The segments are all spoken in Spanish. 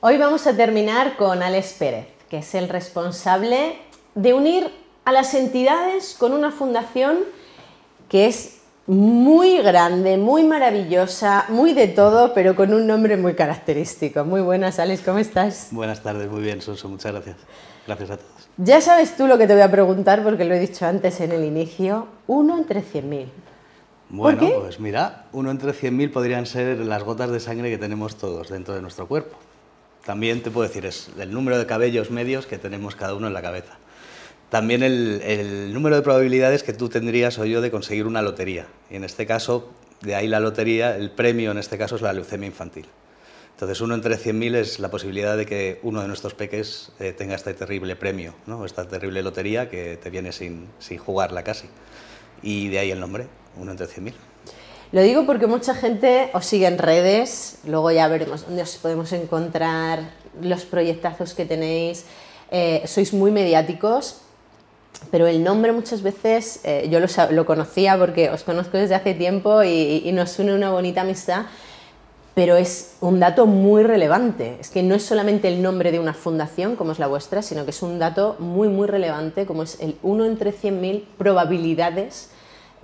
Hoy vamos a terminar con Alex Pérez, que es el responsable de unir a las entidades con una fundación que es muy grande, muy maravillosa, muy de todo, pero con un nombre muy característico. Muy buenas, Alex, ¿cómo estás? Buenas tardes, muy bien, Sonso, muchas gracias. Gracias a todos. Ya sabes tú lo que te voy a preguntar, porque lo he dicho antes en el inicio. Uno entre 100.000. Bueno, pues mira, uno entre 100.000 podrían ser las gotas de sangre que tenemos todos dentro de nuestro cuerpo. También te puedo decir, es el número de cabellos medios que tenemos cada uno en la cabeza. También el, número de probabilidades que tú tendrías o yo de conseguir una lotería. Y en este caso, de ahí la lotería, el premio en este caso es la leucemia infantil. Entonces, uno entre 100.000 es la posibilidad de que uno de nuestros peques eh, tenga este terrible premio, esta terrible lotería que te viene sin, sin jugarla casi. Y de ahí el nombre, uno entre 100.000. Lo digo porque mucha gente os sigue en redes, luego ya veremos dónde os podemos encontrar, los proyectazos que tenéis. Eh, sois muy mediáticos, pero el nombre muchas veces, eh, yo lo, conocía porque os conozco desde hace tiempo y, y, nos une una bonita amistad, pero es un dato muy relevante. Es que no es solamente el nombre de una fundación como es la vuestra, sino que es un dato muy, muy relevante como es el 1 entre 100.000 probabilidades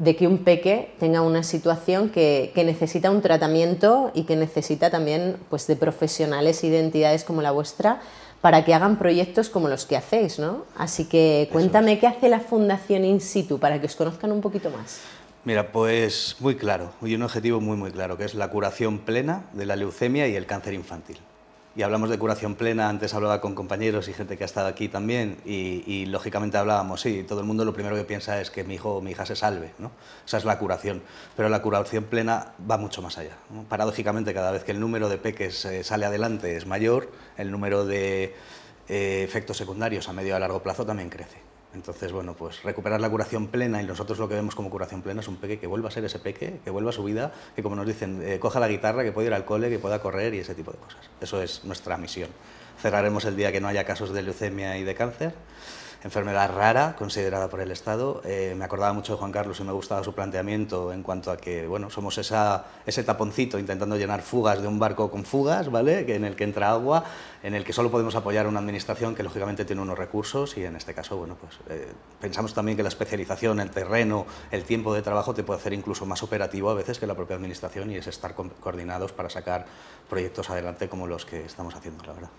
de que un peque tenga una situación que, necesita un tratamiento y que necesita también pues, de profesionales y de entidades como la vuestra para que hagan proyectos como los que hacéis, ¿no? Así que cuéntame qué hace la Fundación In Situ para que os conozcan un poquito más. Mira, pues muy claro, y un objetivo muy muy claro, que es la curación plena de la leucemia y el cáncer infantil y hablamos de curación plena, antes hablaba con compañeros y gente que ha estado aquí también y, lógicamente hablábamos, sí, todo el mundo lo primero que piensa es que mi hijo o mi hija se salve, ¿no? esa es la curación, pero la curación plena va mucho más allá. Paradójicamente, cada vez que el número de peques eh, sale adelante es mayor, el número de eh, efectos secundarios a medio y a largo plazo también crece. Entonces, bueno, pues recuperar la curación plena y nosotros lo que vemos como curación plena es un peque que vuelva a ser ese peque, que vuelva a su vida, que como nos dicen, eh, coja la guitarra, que pueda ir al cole, que pueda correr y ese tipo de cosas. Eso es nuestra misión. Cerraremos el día que no haya casos de leucemia y de cáncer enfermedad rara considerada por el Estado. Eh, me acordaba mucho de Juan Carlos y me gustaba su planteamiento en cuanto a que bueno, somos ese taponcito intentando llenar fugas de un barco con fugas, ¿vale? en el que entra agua, en el que solo podemos apoyar a una administración que lógicamente tiene unos recursos y en este caso bueno, pues, eh, pensamos también que la especialización, el terreno, el tiempo de trabajo te puede hacer incluso más operativo a veces que la propia administración y es estar coordinados para sacar proyectos adelante como los que estamos haciendo, la verdad.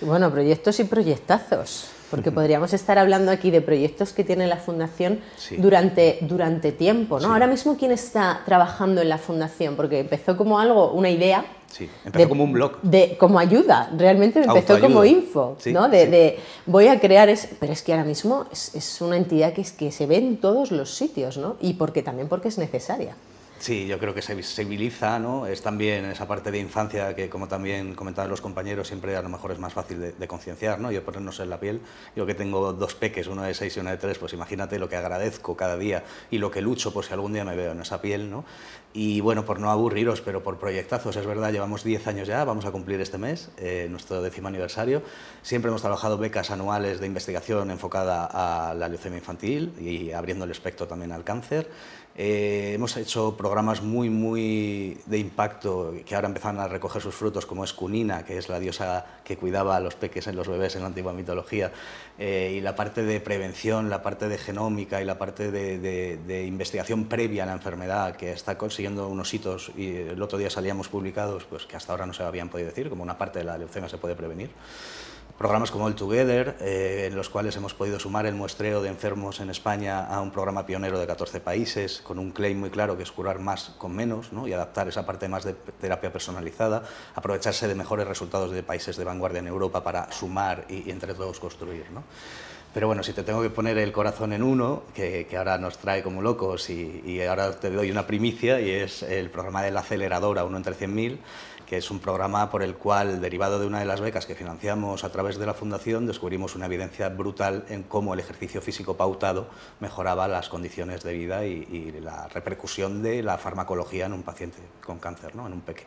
Bueno, proyectos y proyectazos, porque podríamos estar hablando aquí de proyectos que tiene la Fundación durante, durante tiempo, ¿no? Ahora mismo, ¿quién está trabajando en la Fundación? Porque empezó como algo, una idea. Sí, empezó como un blog. De, como ayuda, realmente empezó como info, ¿no? De, voy a crear, es, pero es que ahora mismo es, es una entidad que, es, que se ve en todos los sitios, ¿no? Y porque, también porque es necesaria. Sí, yo creo que se visibiliza, ¿no? Es también esa parte de infancia que, como también comentaban los compañeros, siempre a lo mejor es más fácil de, concienciar, ¿no? Yo ponernos en la piel, yo que tengo dos peques, uno de seis y uno de tres, pues imagínate lo que agradezco cada día y lo que lucho por si algún día me veo en esa piel, ¿no? Y bueno, por no aburriros, pero por proyectazos, es verdad, llevamos 10 años ya, vamos a cumplir este mes, eh, nuestro décimo aniversario. Siempre hemos trabajado becas anuales de investigación enfocada a la leucemia infantil y abriendo el espectro también al cáncer. Eh, hemos hecho programas muy, muy de impacto que ahora empiezan a recoger sus frutos, como es Cunina, que es la diosa que cuidaba a los peques en los bebés en la antigua mitología, eh, y la parte de prevención, la parte de genómica y la parte de, investigación previa a la enfermedad, que está consiguiendo unos hitos, y el otro día salíamos publicados, pues que hasta ahora no se habían podido decir, como una parte de la leucemia se puede prevenir programas como el Together, eh, en los cuales hemos podido sumar el muestreo de enfermos en España a un programa pionero de 14 países, con un claim muy claro que es curar más con menos ¿no? y adaptar esa parte más de terapia personalizada, aprovecharse de mejores resultados de países de vanguardia en Europa para sumar y, entre todos construir. ¿no? Pero bueno, si te tengo que poner el corazón en uno, que, que ahora nos trae como locos y, y, ahora te doy una primicia, y es el programa de la aceleradora, uno entre 100.000, que es un programa por el cual, derivado de una de las becas que financiamos a través de la Fundación, descubrimos una evidencia brutal en cómo el ejercicio físico pautado mejoraba las condiciones de vida y, la repercusión de la farmacología en un paciente con cáncer, ¿no? en un peque.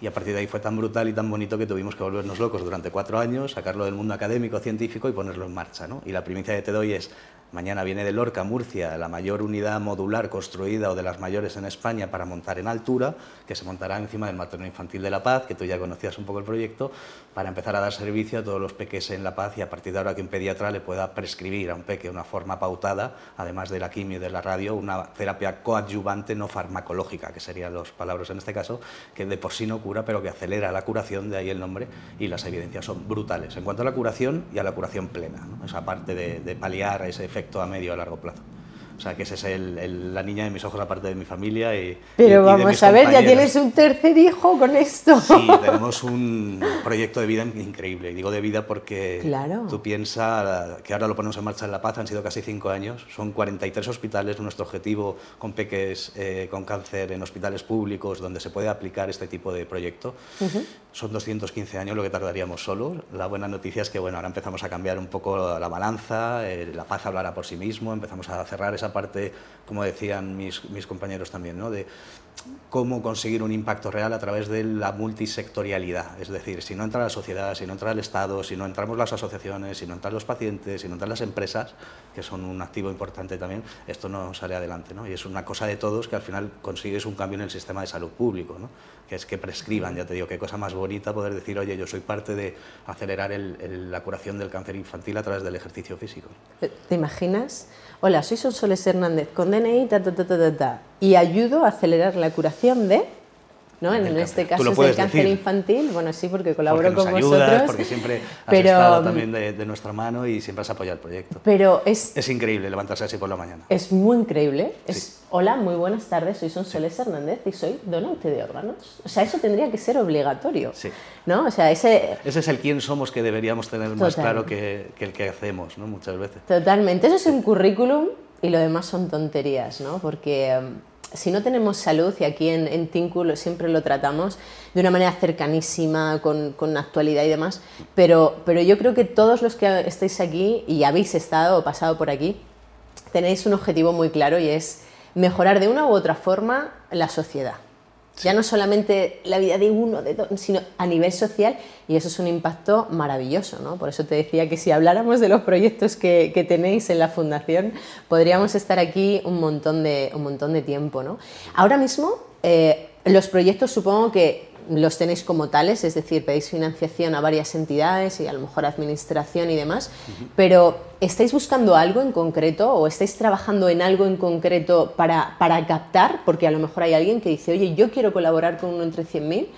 Y a partir de ahí fue tan brutal y tan bonito que tuvimos que volvernos locos durante cuatro años, sacarlo del mundo académico, científico y ponerlo en marcha. ¿no? Y la primicia que te doy es, Mañana viene de Lorca, Murcia, la mayor unidad modular construida o de las mayores en España para montar en altura, que se montará encima del materno infantil de La Paz, que tú ya conocías un poco el proyecto, para empezar a dar servicio a todos los peques en La Paz y a partir de ahora que un pediatra le pueda prescribir a un peque una forma pautada, además de la quimio y de la radio, una terapia coadyuvante no farmacológica, que serían los palabras en este caso, que de por sí no cura, pero que acelera la curación, de ahí el nombre, y las evidencias son brutales en cuanto a la curación y a la curación plena, esa parte de, de paliar ese efecto a medio a largo plazo. O sea, que esa es el, la niña de mis ojos, aparte de mi familia. Y, Pero vamos a ver, ya tienes un tercer hijo con esto. Sí, tenemos un proyecto de vida increíble. Y digo de vida porque claro. tú piensas que ahora lo ponemos en marcha en La Paz, han sido casi cinco años, son 43 hospitales, nuestro objetivo con peques eh, con cáncer en hospitales públicos donde se puede aplicar este tipo de proyecto. Son 215 años lo que tardaríamos solos. La buena noticia es que bueno, ahora empezamos a cambiar un poco la balanza, eh, La Paz hablará por sí mismo, empezamos a cerrar esa parte, como decían mis, mis compañeros también, ¿no? de cómo conseguir un impacto real a través de la multisectorialidad. Es decir, si no entra la sociedad, si no entra el Estado, si no entramos las asociaciones, si no entran los pacientes, si no entran las empresas, que son un activo importante también, esto no sale adelante. ¿no? Y es una cosa de todos que al final consigues un cambio en el sistema de salud público, ¿no? que es que prescriban, ya te digo, qué cosa más bonita poder decir, oye, yo soy parte de acelerar la curación del cáncer infantil a través del ejercicio físico. ¿Te imaginas? Hola, soy Sonsoles Hernández con DNI, ta, ta, ta, ta, ta, y ayudo a acelerar la curación de ¿no? En este caso es el cáncer infantil, bueno, sí, porque colaboro con vosotros. Porque siempre has estado también de, nuestra mano y siempre has apoyado el proyecto. Pero es... Es increíble levantarse así por la mañana. Es muy increíble. Es, Hola, muy buenas tardes, soy Sonsoles Hernández y soy donante de órganos. O sea, eso tendría que ser obligatorio. Sí. ¿no? O sea, ese... ese es el quién somos que deberíamos tener más claro que, que, el que hacemos, ¿no? Muchas veces. Totalmente. Eso es un currículum y lo demás son tonterías, ¿no? Porque em, si no tenemos salud, y aquí en, en siempre lo tratamos de una manera cercanísima, con, con, actualidad y demás, pero, pero yo creo que todos los que estáis aquí y habéis estado o pasado por aquí, tenéis un objetivo muy claro y es mejorar de una u otra forma la sociedad. Ya no solamente la vida de uno, de dos, sino a nivel social y eso es un impacto maravilloso. ¿no? Por eso te decía que si habláramos de los proyectos que, tenéis en la Fundación, podríamos estar aquí un montón de, un montón de tiempo. ¿no? Ahora mismo, eh, los proyectos supongo que los tenéis como tales, es decir, pedís financiación a varias entidades y a lo mejor administración y demás, pero ¿estáis buscando algo en concreto o estáis trabajando en algo en concreto para, para captar? Porque a lo mejor hay alguien que dice, oye, yo quiero colaborar con uno entre 100.000.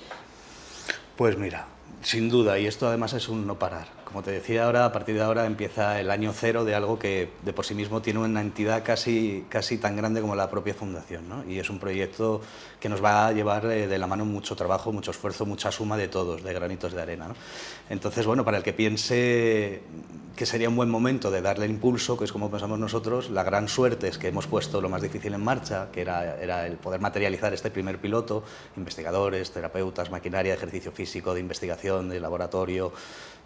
Pues mira, sin duda, y esto además es un no parar. Como te decía ahora, a partir de ahora empieza el año cero de algo que de por sí mismo tiene una entidad casi, casi tan grande como la propia fundación. ¿no? Y es un proyecto que nos va a llevar eh, de la mano mucho trabajo, mucho esfuerzo, mucha suma de todos, de granitos de arena. ¿no? Entonces, bueno, para el que piense que sería un buen momento de darle impulso, que es como pensamos nosotros, la gran suerte es que hemos puesto lo más difícil en marcha, que era, era el poder materializar este primer piloto, investigadores, terapeutas, maquinaria ejercicio físico, de investigación, de laboratorio,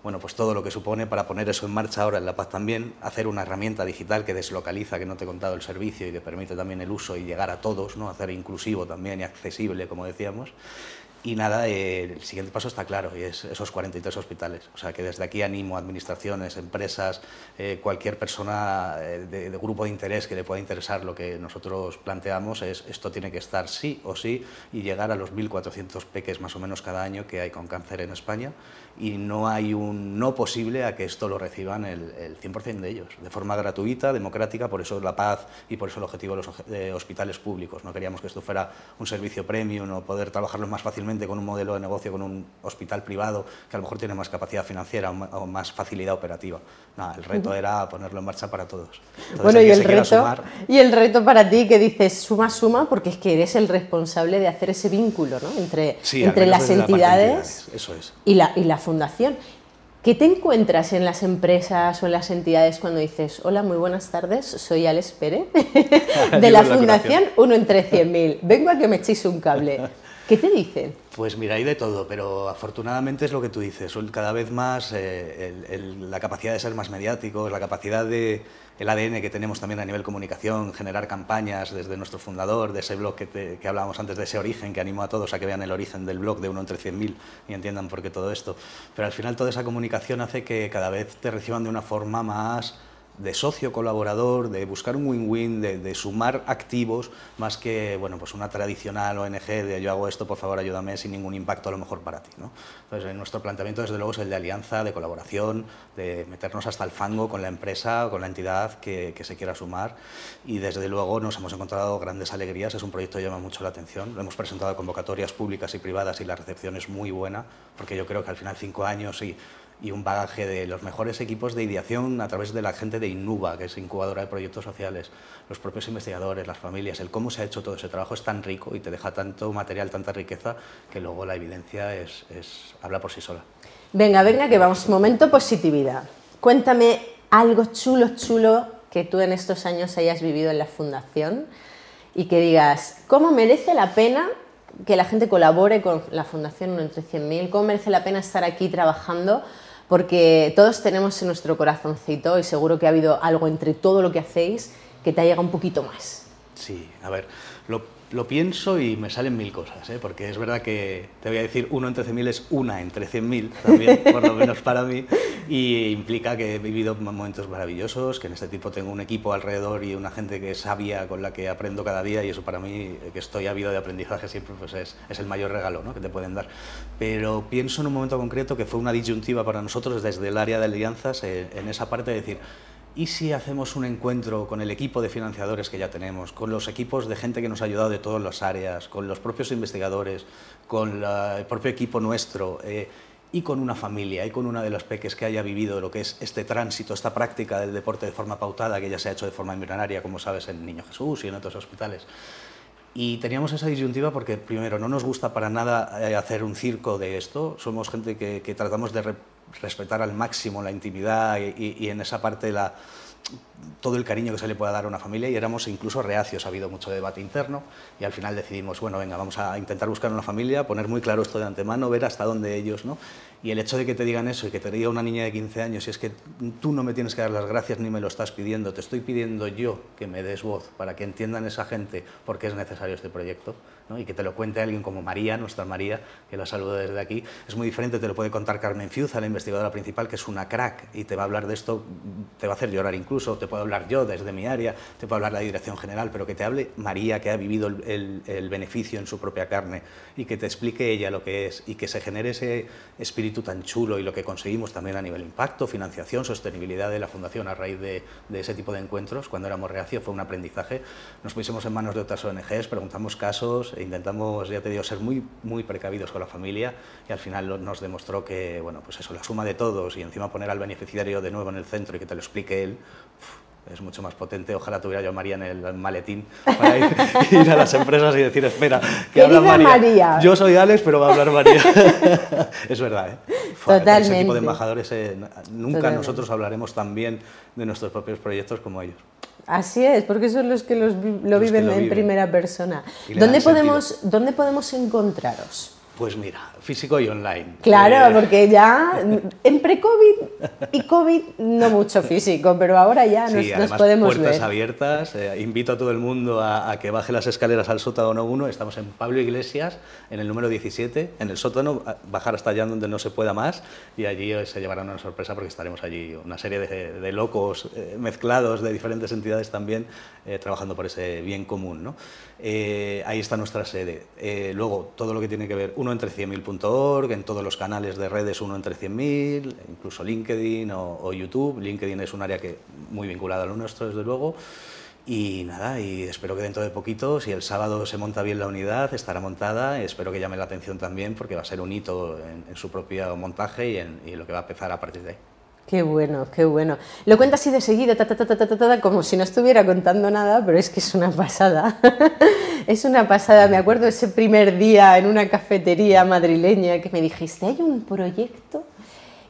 bueno, pues todo lo que supone para poner eso en marcha ahora en La Paz también, hacer una herramienta digital que deslocaliza, que no te he contado el servicio y que permite también el uso y llegar a todos, ¿no? hacer inclusivo también y accesible, como decíamos. Y nada, eh, el siguiente paso está claro, y es esos 43 hospitales. O sea, que desde aquí animo a administraciones, empresas, eh, cualquier persona eh, de, de, grupo de interés que le pueda interesar lo que nosotros planteamos, es esto tiene que estar sí o sí y llegar a los 1.400 peques más o menos cada año que hay con cáncer en España y no hay un no posible a que esto lo reciban el, el 100% de ellos, de forma gratuita, democrática, por eso la paz y por eso el objetivo de los de hospitales públicos. No queríamos que esto fuera un servicio premium o poder trabajarlo más fácilmente con un modelo de negocio, con un hospital privado que a lo mejor tiene más capacidad financiera o más facilidad operativa. Nada, el reto uh -huh. era ponerlo en marcha para todos. Entonces, bueno, y el, reto, sumar... y el reto para ti que dices suma, suma, porque es que eres el responsable de hacer ese vínculo ¿no? entre, sí, entre las entidades, entidades, Eso es. y, la, y la fundación. ¿Qué te encuentras en las empresas o en las entidades cuando dices, hola, muy buenas tardes, soy Alex Pérez, de la Fundación Uno entre 100.000, vengo a que me echéis un cable? ¿Qué te dicen? Pues mira, hay de todo, pero afortunadamente es lo que tú dices, cada vez más eh, el, el, la capacidad de ser más mediáticos, la capacidad de el ADN que tenemos también a nivel comunicación, generar campañas desde nuestro fundador, de ese blog que, te, que hablábamos antes, de ese origen, que animo a todos a que vean el origen del blog de uno entre 100.000 y entiendan por qué todo esto. Pero al final toda esa comunicación hace que cada vez te reciban de una forma más de socio colaborador, de buscar un win-win, de, sumar activos, más que bueno, pues una tradicional ONG de yo hago esto, por favor ayúdame sin ningún impacto a lo mejor para ti. ¿no? Entonces, nuestro planteamiento desde luego es el de alianza, de colaboración, de meternos hasta el fango con la empresa, con la entidad que, que se quiera sumar y desde luego nos hemos encontrado grandes alegrías, es un proyecto que llama mucho la atención, lo hemos presentado a convocatorias públicas y privadas y la recepción es muy buena, porque yo creo que al final cinco años y y un bagaje de los mejores equipos de ideación a través de la gente de Innuba, que es incubadora de proyectos sociales, los propios investigadores, las familias, el cómo se ha hecho todo ese trabajo es tan rico y te deja tanto material, tanta riqueza, que luego la evidencia es, habla por sí sola. Venga, venga, que vamos, momento positividad. Cuéntame algo chulo, chulo que tú en estos años hayas vivido en la fundación y que digas, ¿cómo merece la pena que la gente colabore con la Fundación 1 entre 100.000? ¿Cómo merece la pena estar aquí trabajando? Porque todos tenemos en nuestro corazoncito y seguro que ha habido algo entre todo lo que hacéis que te ha llegado un poquito más. Sí, a ver, lo lo pienso y me salen mil cosas, ¿eh? porque es verdad que te voy a decir uno entre 100.000 es una entre 100.000 también, por lo menos para mí, y implica que he vivido momentos maravillosos, que en este tipo tengo un equipo alrededor y una gente que es sabia con la que aprendo cada día y eso para mí, que estoy habido de aprendizaje siempre, pues es, es el mayor regalo ¿no? que te pueden dar. Pero pienso en un momento concreto que fue una disyuntiva para nosotros desde el área de alianzas, eh, en esa parte de decir, ¿Y si hacemos un encuentro con el equipo de financiadores que ya tenemos, con los equipos de gente que nos ha ayudado de todas las áreas, con los propios investigadores, con el propio equipo nuestro eh, y con una familia y con una de los peques que haya vivido lo que es este tránsito, esta práctica del deporte de forma pautada que ya se ha hecho de forma embrionaria, como sabes, en Niño Jesús y en otros hospitales? Y teníamos esa disyuntiva porque, primero, no nos gusta para nada eh, hacer un circo de esto. Somos gente que, tratamos de respetar al máximo la intimidad y, y en esa parte la, todo el cariño que se le pueda dar a una familia y éramos incluso reacios, ha habido mucho debate interno y al final decidimos, bueno, venga, vamos a intentar buscar una familia, poner muy claro esto de antemano, ver hasta dónde ellos, ¿no? Y el hecho de que te digan eso y que te diga una niña de 15 años, y es que tú no me tienes que dar las gracias ni me lo estás pidiendo, te estoy pidiendo yo que me des voz para que entiendan esa gente por qué es necesario este proyecto, ¿no? y que te lo cuente alguien como María, nuestra María, que la saludo desde aquí, es muy diferente, te lo puede contar Carmen Fiuza, la investigadora principal, que es una crack y te va a hablar de esto, te va a hacer llorar incluso, te puedo hablar yo desde mi área, te puedo hablar la dirección general, pero que te hable María, que ha vivido el, el beneficio en su propia carne y que te explique ella lo que es y que se genere ese espíritu tan chulo y lo que conseguimos también a nivel impacto, financiación, sostenibilidad de la Fundación a raíz de, ese tipo de encuentros, cuando éramos reacio fue un aprendizaje. Nos pusimos en manos de otras ONGs, preguntamos casos e intentamos, ya te digo, ser muy, muy precavidos con la familia y al final nos demostró que, bueno, pues eso, la suma de todos y encima poner al beneficiario de nuevo en el centro y que te lo explique él, es mucho más potente. Ojalá tuviera yo a María en el maletín para ir, a las empresas y decir, espera, que habla María. Yo soy Alex, pero va a hablar María. es verdad, ¿eh? Totalmente. Ese tipo de embajadores, eh, nunca nosotros hablaremos tan bien de nuestros propios proyectos como ellos. Así es, porque son los que los, lo, viven en primera persona. ¿Dónde podemos, ¿Dónde podemos encontraros? Pues mira, físico y online. Claro, eh, porque ya en pre-COVID y COVID no mucho físico, pero ahora ya nos, además, podemos puertas abiertas. Eh, invito a todo el mundo a, que baje las escaleras al sótano 1. Estamos en Pablo Iglesias, en el número 17, en el sótano, bajar hasta allá donde no se pueda más y allí se llevarán una sorpresa porque estaremos allí una serie de, locos eh, mezclados de diferentes entidades también trabajando por ese bien común. ¿no? ahí está nuestra sede. luego, todo lo que tiene que ver uno entre 100.000.org, en todos los canales de redes uno entre 100.000, incluso LinkedIn o, YouTube. LinkedIn es un área que muy vinculada a lo nuestro, desde luego. Y nada, y espero que dentro de poquito, si el sábado se monta bien la unidad, estará montada. Espero que llame la atención también, porque va a ser un hito en, su propio montaje y en y lo que va a empezar a partir de ahí. Qué bueno, qué bueno. Lo cuenta así de seguido, ta, ta, ta, como si no estuviera contando nada, pero es que es una pasada. es una pasada. Me acuerdo ese primer día en una cafetería madrileña que me dijiste, hay un proyecto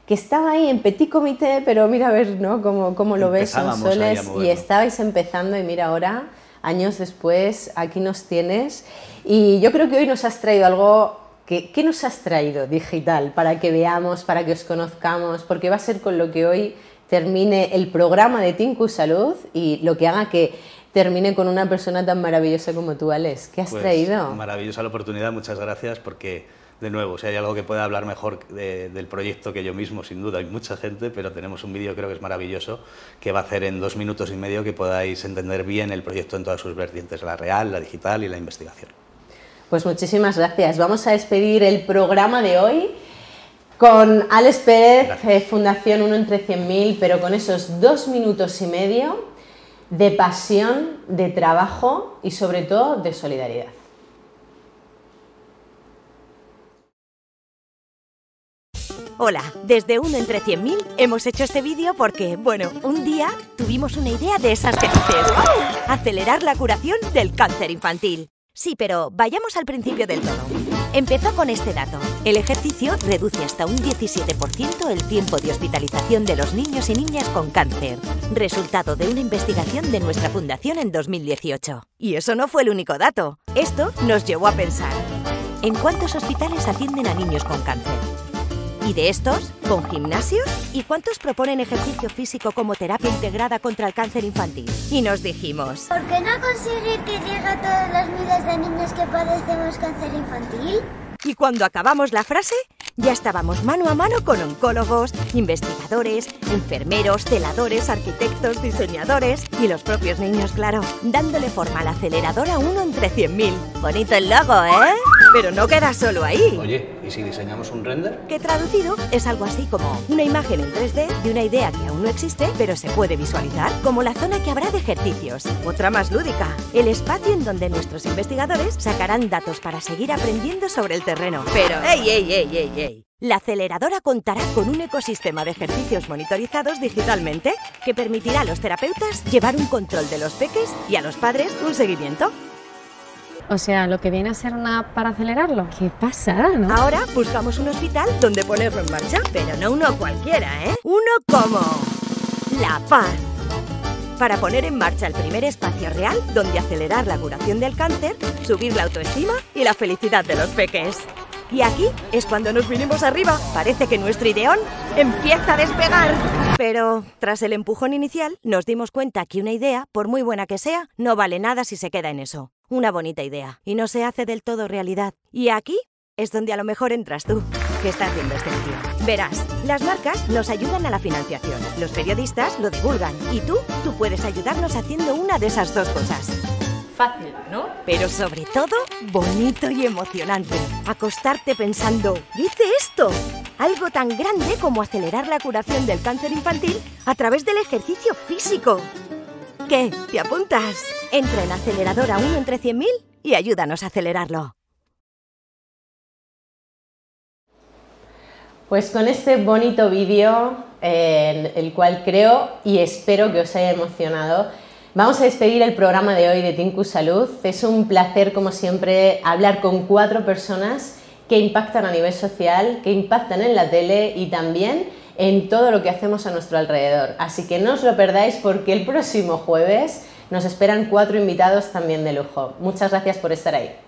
que estaba ahí en petit comité, pero mira a ver ¿no? cómo, cómo lo ves, Soles, y estabais empezando y mira ahora, años después, aquí nos tienes. Y yo creo que hoy nos has traído algo ¿Qué, nos has traído digital para que veamos, para que os conozcamos? Porque va a ser con lo que hoy termine el programa de Tinku Salud y lo que haga que termine con una persona tan maravillosa como tú, Alex. ¿Qué has pues, traído? Maravillosa la oportunidad, muchas gracias porque de nuevo, si hay algo que pueda hablar mejor del proyecto que yo mismo, sin duda, hay mucha gente, pero tenemos un vídeo creo que es maravilloso que va a hacer en dos minutos y medio que podáis entender bien el proyecto en todas sus vertientes, la real, la digital y la investigación. Pues muchísimas gracias. Vamos a despedir el programa de hoy con Alex Pérez, eh, Fundación 1 entre 100.000, pero con esos dos minutos y medio de pasión, de trabajo y sobre todo de solidaridad. Hola, desde Uno entre 100.000 hemos hecho este vídeo porque, bueno, un día tuvimos una idea de esas que dices, acelerar la curación del cáncer infantil. Sí, pero vayamos al principio del todo. Empezó con este dato. El ejercicio reduce hasta un 17% el tiempo de hospitalización de los niños y niñas con cáncer, resultado de una investigación de nuestra fundación en 2018. Y eso no fue el único dato. Esto nos llevó a pensar, ¿en cuántos hospitales atienden a niños con cáncer? ¿Y de estos, con gimnasio? ¿Y cuántos proponen ejercicio físico como terapia integrada contra el cáncer infantil? Y nos dijimos... ¿Por qué no conseguir que llegue a todos los miles de niños que padecemos cáncer infantil? Y cuando acabamos la frase, ya estábamos mano a mano con oncólogos, investigadores, enfermeros, celadores, arquitectos, diseñadores y los propios niños, claro, dándole forma al acelerador a uno entre 100.000. Bonito el logo, ¿eh? Pero no queda solo ahí. Oye, ¿y si diseñamos un render? Que traducido es algo así como una imagen en 3D de una idea que aún no existe, pero se puede visualizar, como la zona que habrá de ejercicios. Otra más lúdica, el espacio en donde nuestros investigadores sacarán datos para seguir aprendiendo sobre el terreno. Pero, ¡ey, ey, ey, ey, ey! La aceleradora contará con un ecosistema de ejercicios monitorizados digitalmente que permitirá a los terapeutas llevar un control de los peques y a los padres un seguimiento. O sea, lo que viene a ser una para acelerarlo. Qué pasada, ¿no? Ahora buscamos un hospital donde ponerlo en marcha, pero no uno cualquiera, ¿eh? Uno como La Paz. Para poner en marcha el primer espacio real donde acelerar la curación del cáncer, subir la autoestima y la felicidad de los peques. Y aquí es cuando nos vinimos arriba. Parece que nuestro ideón empieza a despegar. Pero tras el empujón inicial, nos dimos cuenta que una idea, por muy buena que sea, no vale nada si se queda en eso. Una bonita idea. Y no se hace del todo realidad. Y aquí es donde a lo mejor entras tú, que estás viendo este vídeo. Verás, las marcas nos ayudan a la financiación, los periodistas lo divulgan y tú, tú puedes ayudarnos haciendo una de esas dos cosas. Fácil, ¿no? Pero sobre todo, bonito y emocionante. Acostarte pensando, dice esto. Algo tan grande como acelerar la curación del cáncer infantil a través del ejercicio físico. ¿Qué? ¿Te apuntas? Entra en aceleradora 1 entre 100.000 y ayúdanos a acelerarlo. Pues con este bonito vídeo, eh, el cual creo y espero que os haya emocionado, vamos a despedir el programa de hoy de Tinku Salud. Es un placer, como siempre, hablar con cuatro personas que impactan a nivel social, que impactan en la tele y también en todo lo que hacemos a nuestro alrededor. Así que no os lo perdáis porque el próximo jueves nos esperan cuatro invitados también de lujo. Muchas gracias por estar ahí.